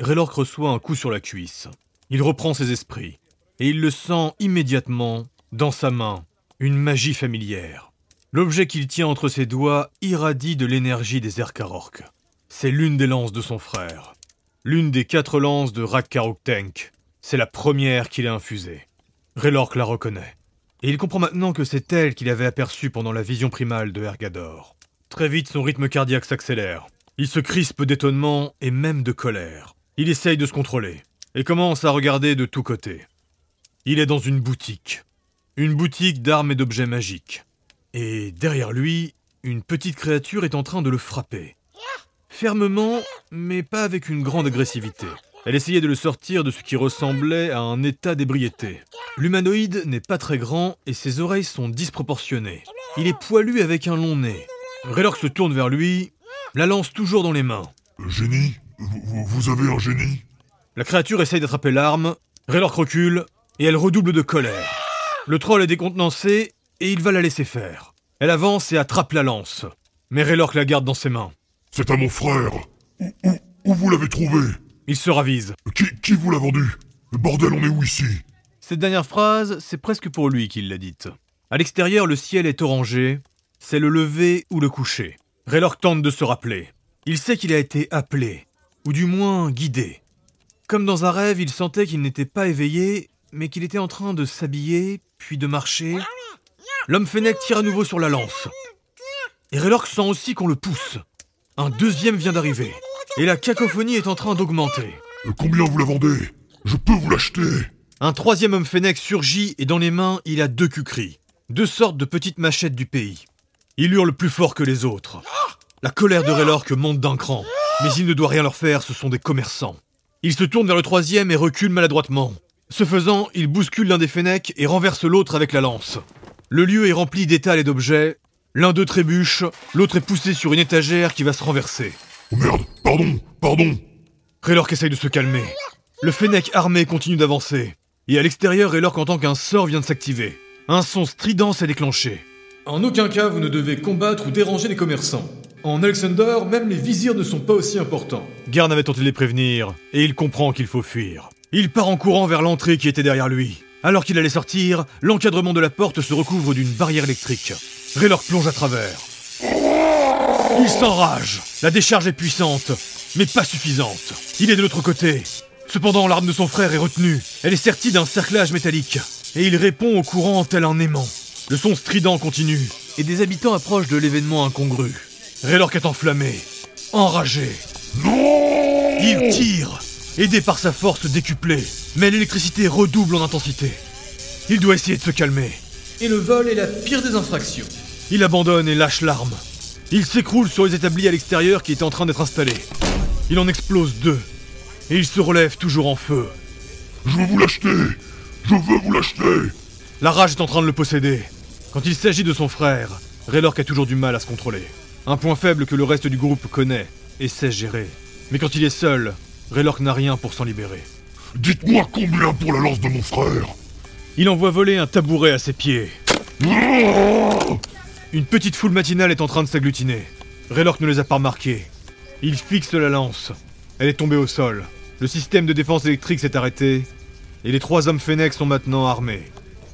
Raylork reçoit un coup sur la cuisse. Il reprend ses esprits. Et il le sent immédiatement, dans sa main, une magie familière. L'objet qu'il tient entre ses doigts irradie de l'énergie des Erkarork. C'est l'une des lances de son frère. L'une des quatre lances de Tenk. C'est la première qu'il a infusée. Raylork la reconnaît. Et il comprend maintenant que c'est elle qu'il avait aperçue pendant la vision primale de Ergador. Très vite, son rythme cardiaque s'accélère. Il se crispe d'étonnement et même de colère. Il essaye de se contrôler et commence à regarder de tous côtés. Il est dans une boutique. Une boutique d'armes et d'objets magiques. Et derrière lui, une petite créature est en train de le frapper. Fermement, mais pas avec une grande agressivité. Elle essayait de le sortir de ce qui ressemblait à un état d'ébriété. L'humanoïde n'est pas très grand et ses oreilles sont disproportionnées. Il est poilu avec un long nez. Raylork se tourne vers lui, la lance toujours dans les mains. Génie vous, vous avez un génie La créature essaye d'attraper l'arme, Raylork recule, et elle redouble de colère. Le troll est décontenancé, et il va la laisser faire. Elle avance et attrape la lance. Mais Raylork la garde dans ses mains. C'est à mon frère. Où, vous l'avez trouvé Il se ravise. Qui, qui vous l'a vendu Bordel, on est où ici Cette dernière phrase, c'est presque pour lui qu'il l'a dite. À l'extérieur, le ciel est orangé. C'est le lever ou le coucher. Raylork tente de se rappeler. Il sait qu'il a été appelé, ou du moins guidé. Comme dans un rêve, il sentait qu'il n'était pas éveillé, mais qu'il était en train de s'habiller, puis de marcher. L'homme Fennec tire à nouveau sur la lance. Et Raylork sent aussi qu'on le pousse. Un deuxième vient d'arriver. Et la cacophonie est en train d'augmenter. Euh, combien vous la vendez? Je peux vous l'acheter Un troisième homme Fennec surgit et dans les mains, il a deux cucris. Deux sortes de petites machettes du pays. Il hurle plus fort que les autres. La colère de Raylork monte d'un cran. Mais il ne doit rien leur faire, ce sont des commerçants. Il se tourne vers le troisième et recule maladroitement. Ce faisant, il bouscule l'un des Fennecs et renverse l'autre avec la lance. Le lieu est rempli d'étals et d'objets. L'un d'eux trébuche, l'autre est poussé sur une étagère qui va se renverser. Oh merde, pardon, pardon Raylork essaye de se calmer. Le Fennec armé continue d'avancer. Et à l'extérieur, Raylork entend qu'un sort vient de s'activer. Un son strident s'est déclenché. En aucun cas, vous ne devez combattre ou déranger les commerçants. En Alexander, même les vizirs ne sont pas aussi importants. Garn avait tenté de les prévenir, et il comprend qu'il faut fuir. Il part en courant vers l'entrée qui était derrière lui. Alors qu'il allait sortir, l'encadrement de la porte se recouvre d'une barrière électrique. Raylor plonge à travers. Il s'enrage. La décharge est puissante, mais pas suffisante. Il est de l'autre côté. Cependant, l'arme de son frère est retenue. Elle est sertie d'un cerclage métallique. Et il répond au courant tel un aimant. Le son strident continue, et des habitants approchent de l'événement incongru. Raylork est enflammé, enragé. Non Il tire, aidé par sa force décuplée, mais l'électricité redouble en intensité. Il doit essayer de se calmer. Et le vol est la pire des infractions. Il abandonne et lâche l'arme. Il s'écroule sur les établis à l'extérieur qui étaient en train d'être installés. Il en explose deux. Et il se relève toujours en feu. Je veux vous l'acheter Je veux vous l'acheter La rage est en train de le posséder. Quand il s'agit de son frère, Raylork a toujours du mal à se contrôler. Un point faible que le reste du groupe connaît et sait gérer. Mais quand il est seul, Raylork n'a rien pour s'en libérer. Dites-moi combien pour la lance de mon frère Il envoie voler un tabouret à ses pieds. Une petite foule matinale est en train de s'agglutiner. Raylork ne les a pas remarqués. Il fixe la lance. Elle est tombée au sol. Le système de défense électrique s'est arrêté. Et les trois hommes Fennec sont maintenant armés.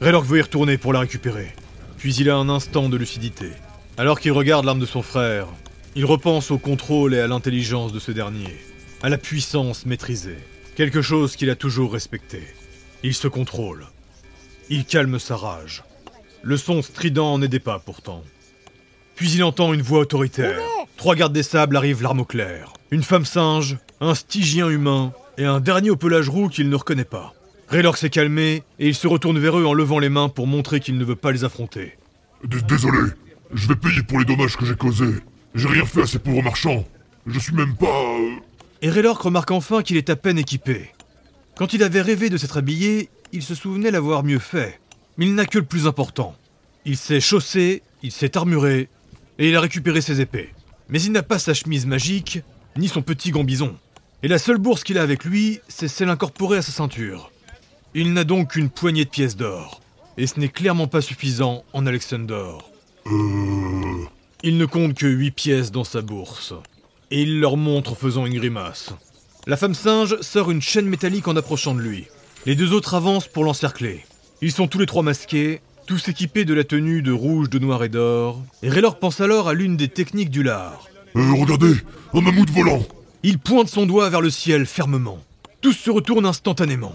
Raylork veut y retourner pour la récupérer. Puis il a un instant de lucidité. Alors qu'il regarde l'arme de son frère, il repense au contrôle et à l'intelligence de ce dernier, à la puissance maîtrisée, quelque chose qu'il a toujours respecté. Il se contrôle. Il calme sa rage. Le son strident n'aidait pas pourtant. Puis il entend une voix autoritaire. Trois gardes des sables arrivent l'arme au clair. Une femme singe, un stygien humain et un dernier au pelage roux qu'il ne reconnaît pas. Raylor s'est calmé et il se retourne vers eux en levant les mains pour montrer qu'il ne veut pas les affronter. Désolé, je vais payer pour les dommages que j'ai causés. J'ai rien fait à ces pauvres marchands. Je suis même pas. Euh, et Raylork remarque enfin qu'il est à peine équipé. Quand il avait rêvé de s'être habillé, il se souvenait l'avoir mieux fait. Mais il n'a que le plus important. Il s'est chaussé, il s'est armuré, et il a récupéré ses épées. Mais il n'a pas sa chemise magique, ni son petit gambison. Et la seule bourse qu'il a avec lui, c'est celle incorporée à sa ceinture. Il n'a donc qu'une poignée de pièces d'or. Et ce n'est clairement pas suffisant en Alexander. Euh... Il ne compte que huit pièces dans sa bourse. Et il leur montre en faisant une grimace. La femme singe sort une chaîne métallique en approchant de lui. Les deux autres avancent pour l'encercler. Ils sont tous les trois masqués, tous équipés de la tenue de rouge, de noir et d'or. Et Raylor pense alors à l'une des techniques du lard. Euh, regardez, un mammouth volant Il pointe son doigt vers le ciel fermement. Tous se retournent instantanément.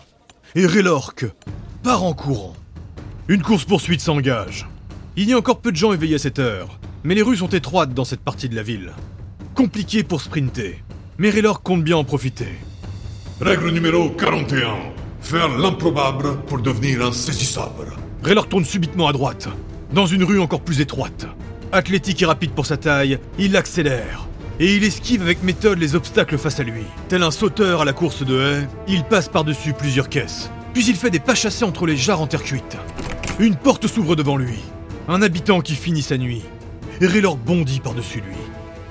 Et Raylork part en courant. Une course-poursuite s'engage. Il y a encore peu de gens éveillés à cette heure, mais les rues sont étroites dans cette partie de la ville. Compliqué pour sprinter, mais Raylork compte bien en profiter. Règle numéro 41. Faire l'improbable pour devenir insaisissable. Raylor tourne subitement à droite, dans une rue encore plus étroite. Athlétique et rapide pour sa taille, il accélère. Et il esquive avec méthode les obstacles face à lui. Tel un sauteur à la course de haie, il passe par-dessus plusieurs caisses. Puis il fait des pas chassés entre les jarres en terre cuite. Une porte s'ouvre devant lui. Un habitant qui finit sa nuit. Et Raylor bondit par-dessus lui.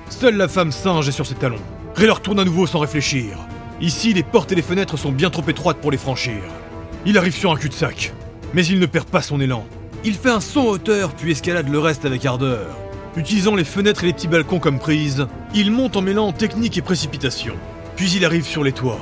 Seule la femme singe est sur ses talons. Raylor tourne à nouveau sans réfléchir. Ici, les portes et les fenêtres sont bien trop étroites pour les franchir. Il arrive sur un cul-de-sac. Mais il ne perd pas son élan. Il fait un saut en hauteur puis escalade le reste avec ardeur. Utilisant les fenêtres et les petits balcons comme prise, il monte en mêlant technique et précipitation. Puis il arrive sur les toits.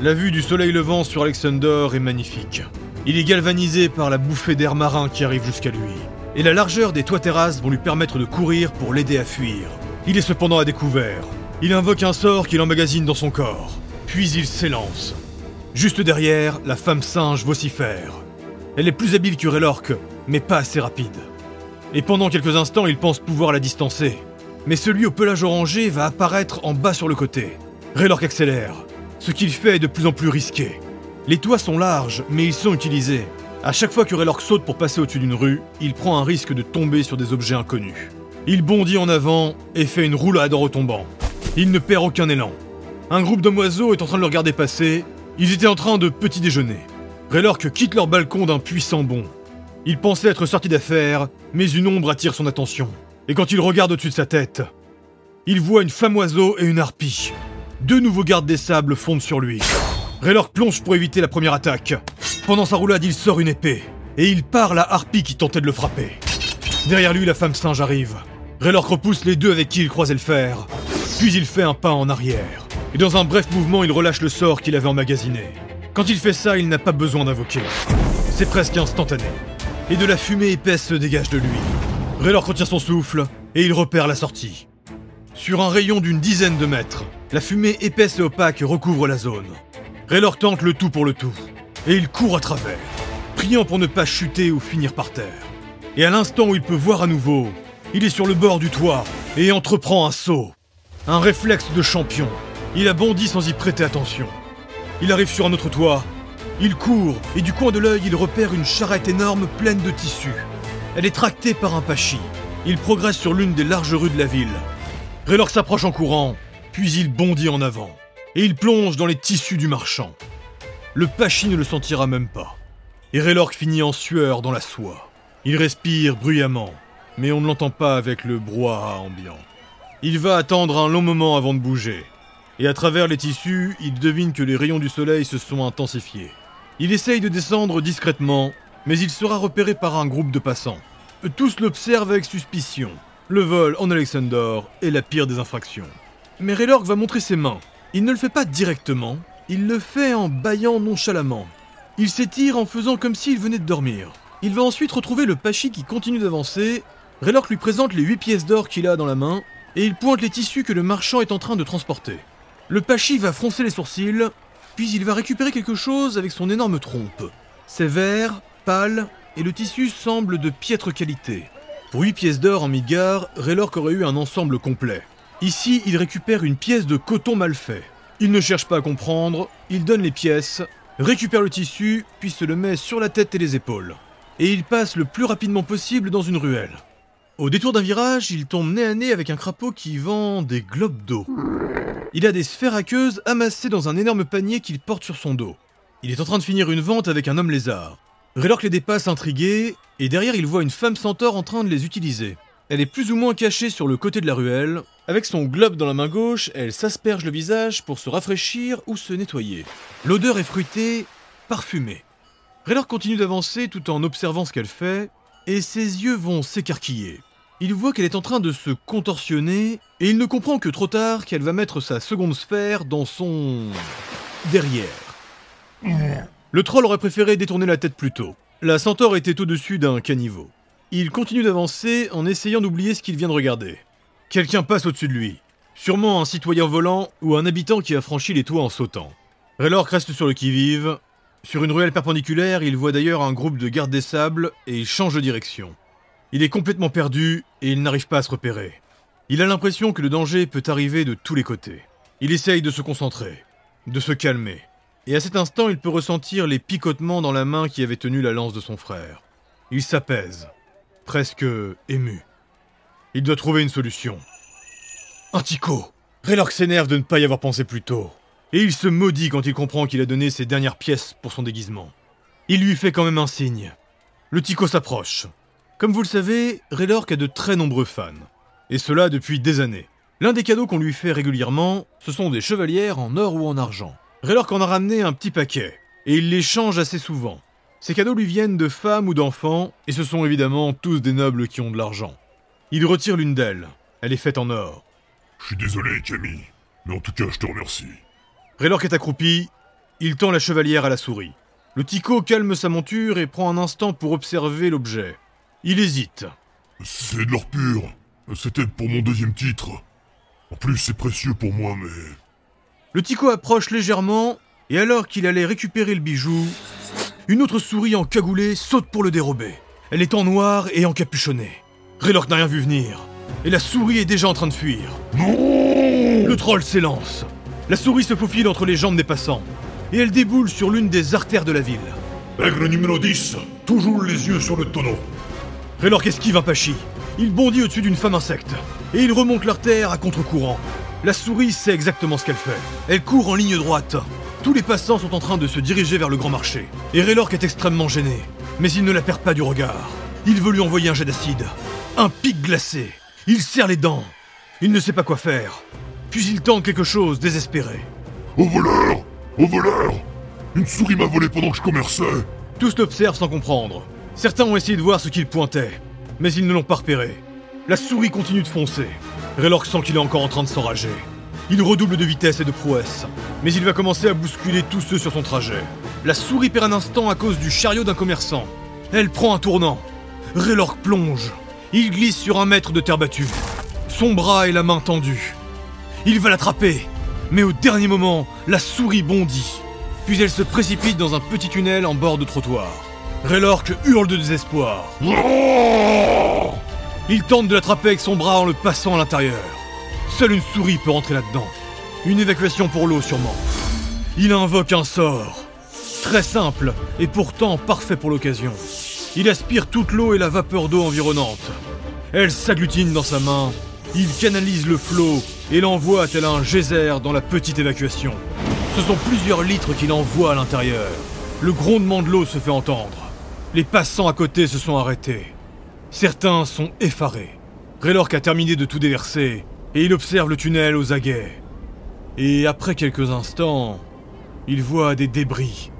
La vue du soleil levant sur Alexander est magnifique. Il est galvanisé par la bouffée d'air marin qui arrive jusqu'à lui. Et la largeur des toits terrasses vont lui permettre de courir pour l'aider à fuir. Il est cependant à découvert. Il invoque un sort qu'il emmagasine dans son corps. Puis il s'élance. Juste derrière, la femme singe vocifère. Elle est plus habile que Raylork, mais pas assez rapide. Et pendant quelques instants, il pense pouvoir la distancer. Mais celui au pelage orangé va apparaître en bas sur le côté. Raylork accélère. Ce qu'il fait est de plus en plus risqué. Les toits sont larges, mais ils sont utilisés. À chaque fois que Raylork saute pour passer au-dessus d'une rue, il prend un risque de tomber sur des objets inconnus. Il bondit en avant et fait une roulade en retombant. Il ne perd aucun élan. Un groupe d'hommes oiseaux est en train de le regarder passer. Ils étaient en train de petit déjeuner. Raylork quitte leur balcon d'un puissant bond. Il pensait être sorti d'affaire, mais une ombre attire son attention. Et quand il regarde au-dessus de sa tête, il voit une femme oiseau et une harpie. Deux nouveaux gardes des sables fondent sur lui. Raylork plonge pour éviter la première attaque. Pendant sa roulade, il sort une épée. Et il part la harpie qui tentait de le frapper. Derrière lui, la femme singe arrive. Raylork repousse les deux avec qui il croisait le fer. Puis il fait un pas en arrière. Et dans un bref mouvement, il relâche le sort qu'il avait emmagasiné. Quand il fait ça, il n'a pas besoin d'invoquer. C'est presque instantané. Et de la fumée épaisse se dégage de lui. Raylor retient son souffle et il repère la sortie. Sur un rayon d'une dizaine de mètres, la fumée épaisse et opaque recouvre la zone. Raylor tente le tout pour le tout. Et il court à travers, priant pour ne pas chuter ou finir par terre. Et à l'instant où il peut voir à nouveau, il est sur le bord du toit et entreprend un saut. Un réflexe de champion. Il a bondi sans y prêter attention. Il arrive sur un autre toit. Il court et du coin de l'œil, il repère une charrette énorme pleine de tissus. Elle est tractée par un pachi. Il progresse sur l'une des larges rues de la ville. Raylor s'approche en courant, puis il bondit en avant. Et il plonge dans les tissus du marchand. Le pachi ne le sentira même pas. Et Raylork finit en sueur dans la soie. Il respire bruyamment, mais on ne l'entend pas avec le brouhaha ambiant. Il va attendre un long moment avant de bouger. Et à travers les tissus, il devine que les rayons du soleil se sont intensifiés. Il essaye de descendre discrètement, mais il sera repéré par un groupe de passants. Tous l'observent avec suspicion. Le vol en Alexander est la pire des infractions. Mais Raylork va montrer ses mains. Il ne le fait pas directement, il le fait en bâillant nonchalamment. Il s'étire en faisant comme s'il venait de dormir. Il va ensuite retrouver le Pachi qui continue d'avancer. Raylork lui présente les 8 pièces d'or qu'il a dans la main, et il pointe les tissus que le marchand est en train de transporter. Le Pachi va froncer les sourcils, puis il va récupérer quelque chose avec son énorme trompe. C'est vert, pâle, et le tissu semble de piètre qualité. Pour 8 pièces d'or en migare, Raylork aurait eu un ensemble complet. Ici, il récupère une pièce de coton mal fait. Il ne cherche pas à comprendre, il donne les pièces, récupère le tissu, puis se le met sur la tête et les épaules. Et il passe le plus rapidement possible dans une ruelle. Au détour d'un virage, il tombe nez à nez avec un crapaud qui vend des globes d'eau. Il a des sphères aqueuses amassées dans un énorme panier qu'il porte sur son dos. Il est en train de finir une vente avec un homme lézard. Raylork les dépasse intrigué, et derrière il voit une femme centaure en train de les utiliser. Elle est plus ou moins cachée sur le côté de la ruelle. Avec son globe dans la main gauche, elle s'asperge le visage pour se rafraîchir ou se nettoyer. L'odeur est fruitée, parfumée. Raylor continue d'avancer tout en observant ce qu'elle fait, et ses yeux vont s'écarquiller. il voit qu'elle est en train de se contorsionner et il ne comprend que trop tard qu'elle va mettre sa seconde sphère dans son... derrière. Le troll aurait préféré détourner la tête plus tôt. La centaure était au-dessus d'un caniveau. Il continue d'avancer en essayant d'oublier ce qu'il vient de regarder. Quelqu'un passe au-dessus de lui. Sûrement un citoyen volant ou un habitant qui a franchi les toits en sautant. Raylork reste sur le qui-vive. Sur une ruelle perpendiculaire, il voit d'ailleurs un groupe de gardes des sables et change de direction. Il est complètement perdu et il n'arrive pas à se repérer. Il a l'impression que le danger peut arriver de tous les côtés. Il essaye de se concentrer, de se calmer. Et à cet instant, il peut ressentir les picotements dans la main qui avait tenu la lance de son frère. Il s'apaise, presque ému. Il doit trouver une solution. Un Tico Raylork s'énerve de ne pas y avoir pensé plus tôt. Et il se maudit quand il comprend qu'il a donné ses dernières pièces pour son déguisement. Il lui fait quand même un signe. Le Tico s'approche. Comme vous le savez, Raylork a de très nombreux fans. Et cela depuis des années. L'un des cadeaux qu'on lui fait régulièrement, ce sont des chevalières en or ou en argent. Raylork en a ramené un petit paquet, et il les change assez souvent. Ces cadeaux lui viennent de femmes ou d'enfants, et ce sont évidemment tous des nobles qui ont de l'argent. Il retire l'une d'elles. Elle est faite en or. Je suis désolé, Camille, mais en tout cas, je te remercie. Raylork est accroupi. Il tend la chevalière à la souris. Le Tico calme sa monture et prend un instant pour observer l'objet. Il hésite. C'est de l'or pur. C'était pour mon deuxième titre. En plus, c'est précieux pour moi, mais... Le Tico approche légèrement, et alors qu'il allait récupérer le bijou, une autre souris encagoulée saute pour le dérober. Elle est en noir et encapuchonnée. Raylork n'a rien vu venir, et la souris est déjà en train de fuir. Non Le troll s'élance. La souris se faufile entre les jambes des passants, et elle déboule sur l'une des artères de la ville. Règle numéro 10, toujours les yeux sur le tonneau. Raylork esquive un pachi. Il bondit au-dessus d'une femme insecte, et il remonte l'artère à contre-courant. La souris sait exactement ce qu'elle fait. Elle court en ligne droite. Tous les passants sont en train de se diriger vers le grand marché. Et Raylork est extrêmement gêné. Mais il ne la perd pas du regard. Il veut lui envoyer un jet d'acide. Un pic glacé. Il serre les dents. Il ne sait pas quoi faire. Puis il tente quelque chose, désespéré. Au voleur Au voleur Une souris m'a volé pendant que je commerçais. Tous l'observent sans comprendre. Certains ont essayé de voir ce qu'il pointait, mais ils ne l'ont pas repéré. La souris continue de foncer. Raylork sent qu'il est encore en train de s'enrager. Il redouble de vitesse et de prouesse, mais il va commencer à bousculer tous ceux sur son trajet. La souris perd un instant à cause du chariot d'un commerçant. Elle prend un tournant. Raylork plonge. Il glisse sur un mètre de terre battue. Son bras et la main tendus. Il va l'attraper, mais au dernier moment, la souris bondit. Puis elle se précipite dans un petit tunnel en bord de trottoir. Raylork hurle de désespoir. Il tente de l'attraper avec son bras en le passant à l'intérieur. Seule une souris peut rentrer là-dedans. Une évacuation pour l'eau sûrement. Il invoque un sort. Très simple et pourtant parfait pour l'occasion. Il aspire toute l'eau et la vapeur d'eau environnante. Elle s'agglutine dans sa main. Il canalise le flot et l'envoie tel un geyser dans la petite évacuation. Ce sont plusieurs litres qu'il envoie à l'intérieur. Le grondement de l'eau se fait entendre. Les passants à côté se sont arrêtés. Certains sont effarés. Raylork a terminé de tout déverser et il observe le tunnel aux aguets. Et après quelques instants, il voit des débris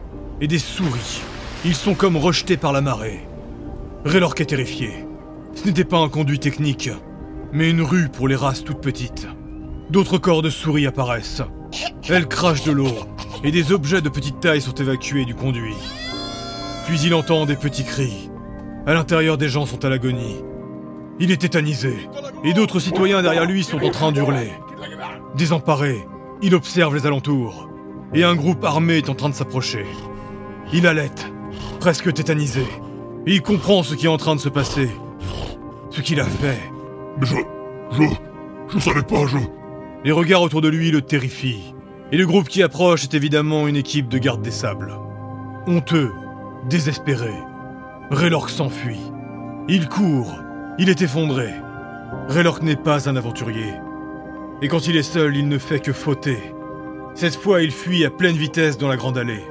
et des souris. Ils sont comme rejetés par la marée. Raylork est terrifié. Ce n'était pas un conduit technique, mais une rue pour les races toutes petites. D'autres corps de souris apparaissent. Elles crachent de l'eau, et des objets de petite taille sont évacués du conduit. Puis il entend des petits cris. À l'intérieur, des gens sont à l'agonie. Il est tétanisé, et d'autres citoyens derrière lui sont en train d'hurler. Désemparé, il observe les alentours, et un groupe armé est en train de s'approcher. Il halète, presque tétanisé, il comprend ce qui est en train de se passer. Ce qu'il a fait. Mais je... Je... Je savais pas, je... Les regards autour de lui le terrifient, et le groupe qui approche est évidemment une équipe de gardes des sables. Honteux, désespéré, Raylork s'enfuit. Il court, il est effondré. Raylork n'est pas un aventurier. Et quand il est seul, il ne fait que fauter. Cette fois, il fuit à pleine vitesse dans la grande allée.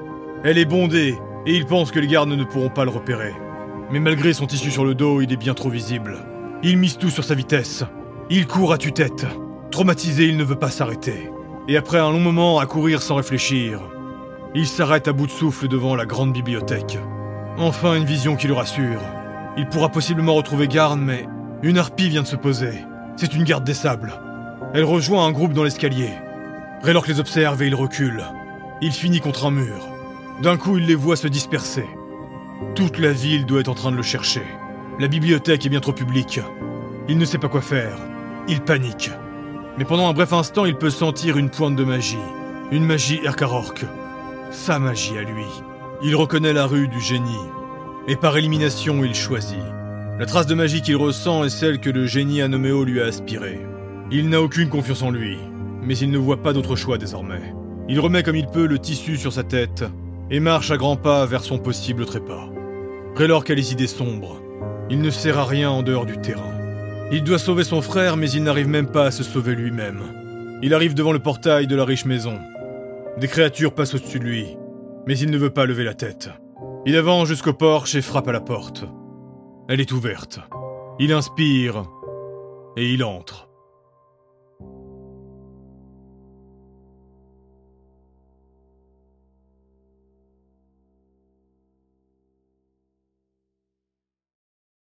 Elle est bondée, et il pense que les gardes ne pourront pas le repérer. Mais malgré son tissu sur le dos, il est bien trop visible. Il mise tout sur sa vitesse. Il court à tue-tête. Traumatisé, il ne veut pas s'arrêter. Et après un long moment à courir sans réfléchir, il s'arrête à bout de souffle devant la grande bibliothèque. Enfin une vision qui le rassure. Il pourra possiblement retrouver Garn, mais Une harpie vient de se poser. C'est une garde des sables. Elle rejoint un groupe dans l'escalier. Raylork les observe et il recule. Il finit contre un mur. D'un coup, il les voit se disperser. Toute la ville doit être en train de le chercher. La bibliothèque est bien trop publique. Il ne sait pas quoi faire. Il panique. Mais pendant un bref instant, il peut sentir une pointe de magie. Une magie Erkarork. Sa magie à lui. Il reconnaît la rue du génie. Et par élimination, il choisit. La trace de magie qu'il ressent est celle que le génie Anoméo lui a aspirée. Il n'a aucune confiance en lui, mais il ne voit pas d'autre choix désormais. Il remet comme il peut le tissu sur sa tête et marche à grands pas vers son possible trépas. Raylork a les idées sombres. Il ne sert à rien en dehors du terrain. Il doit sauver son frère, mais il n'arrive même pas à se sauver lui-même. Il arrive devant le portail de la riche maison. Des créatures passent au-dessus de lui, mais il ne veut pas lever la tête. Il avance jusqu'au porche et frappe à la porte. Elle est ouverte. Il inspire et il entre.